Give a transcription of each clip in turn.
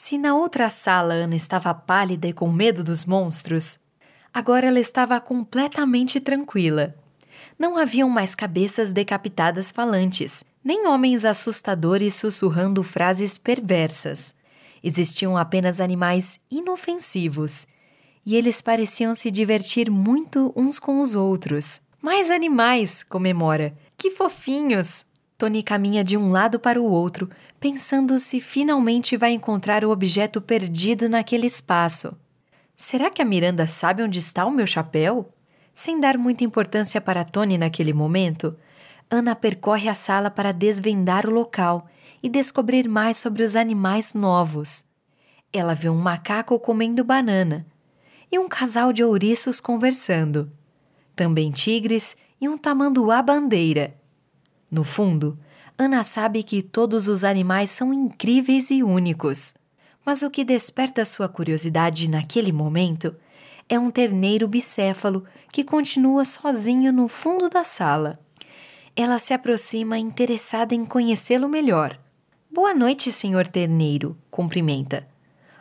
Se na outra sala Ana estava pálida e com medo dos monstros, agora ela estava completamente tranquila. Não haviam mais cabeças decapitadas falantes, nem homens assustadores sussurrando frases perversas. Existiam apenas animais inofensivos, e eles pareciam se divertir muito uns com os outros. Mais animais, comemora. Que fofinhos! Tony caminha de um lado para o outro, pensando se finalmente vai encontrar o objeto perdido naquele espaço. Será que a Miranda sabe onde está o meu chapéu? Sem dar muita importância para Tony naquele momento, Ana percorre a sala para desvendar o local e descobrir mais sobre os animais novos. Ela vê um macaco comendo banana e um casal de ouriços conversando. Também tigres e um tamanduá bandeira. No fundo, Ana sabe que todos os animais são incríveis e únicos. Mas o que desperta sua curiosidade naquele momento é um terneiro bicéfalo que continua sozinho no fundo da sala. Ela se aproxima interessada em conhecê-lo melhor. Boa noite, senhor terneiro, cumprimenta.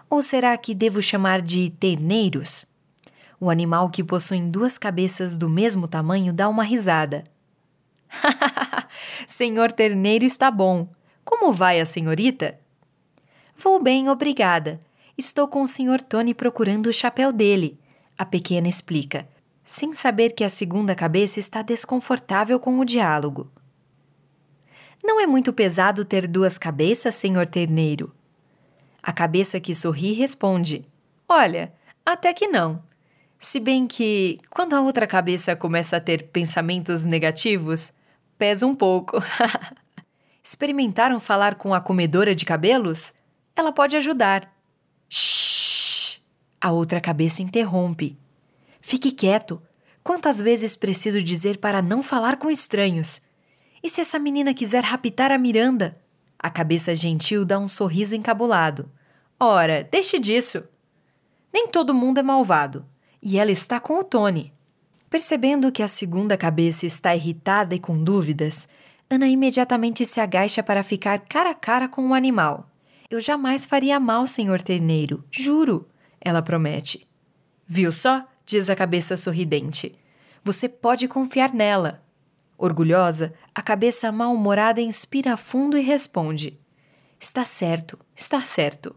Ou será que devo chamar de terneiros? O animal que possui duas cabeças do mesmo tamanho dá uma risada. Senhor terneiro está bom. Como vai a senhorita? Vou bem, obrigada. Estou com o senhor Tony procurando o chapéu dele. A pequena explica, sem saber que a segunda cabeça está desconfortável com o diálogo. Não é muito pesado ter duas cabeças, senhor terneiro? A cabeça que sorri responde: Olha, até que não. Se bem que, quando a outra cabeça começa a ter pensamentos negativos, pesa um pouco. Experimentaram falar com a comedora de cabelos? Ela pode ajudar. Shhh! A outra cabeça interrompe. Fique quieto. Quantas vezes preciso dizer para não falar com estranhos? E se essa menina quiser raptar a Miranda? A cabeça gentil dá um sorriso encabulado. Ora, deixe disso. Nem todo mundo é malvado. E ela está com o Tony. Percebendo que a segunda cabeça está irritada e com dúvidas, Ana imediatamente se agacha para ficar cara a cara com o animal. Eu jamais faria mal, senhor terneiro, juro, ela promete. Viu só? diz a cabeça sorridente. Você pode confiar nela. Orgulhosa, a cabeça mal-humorada inspira fundo e responde: Está certo, está certo.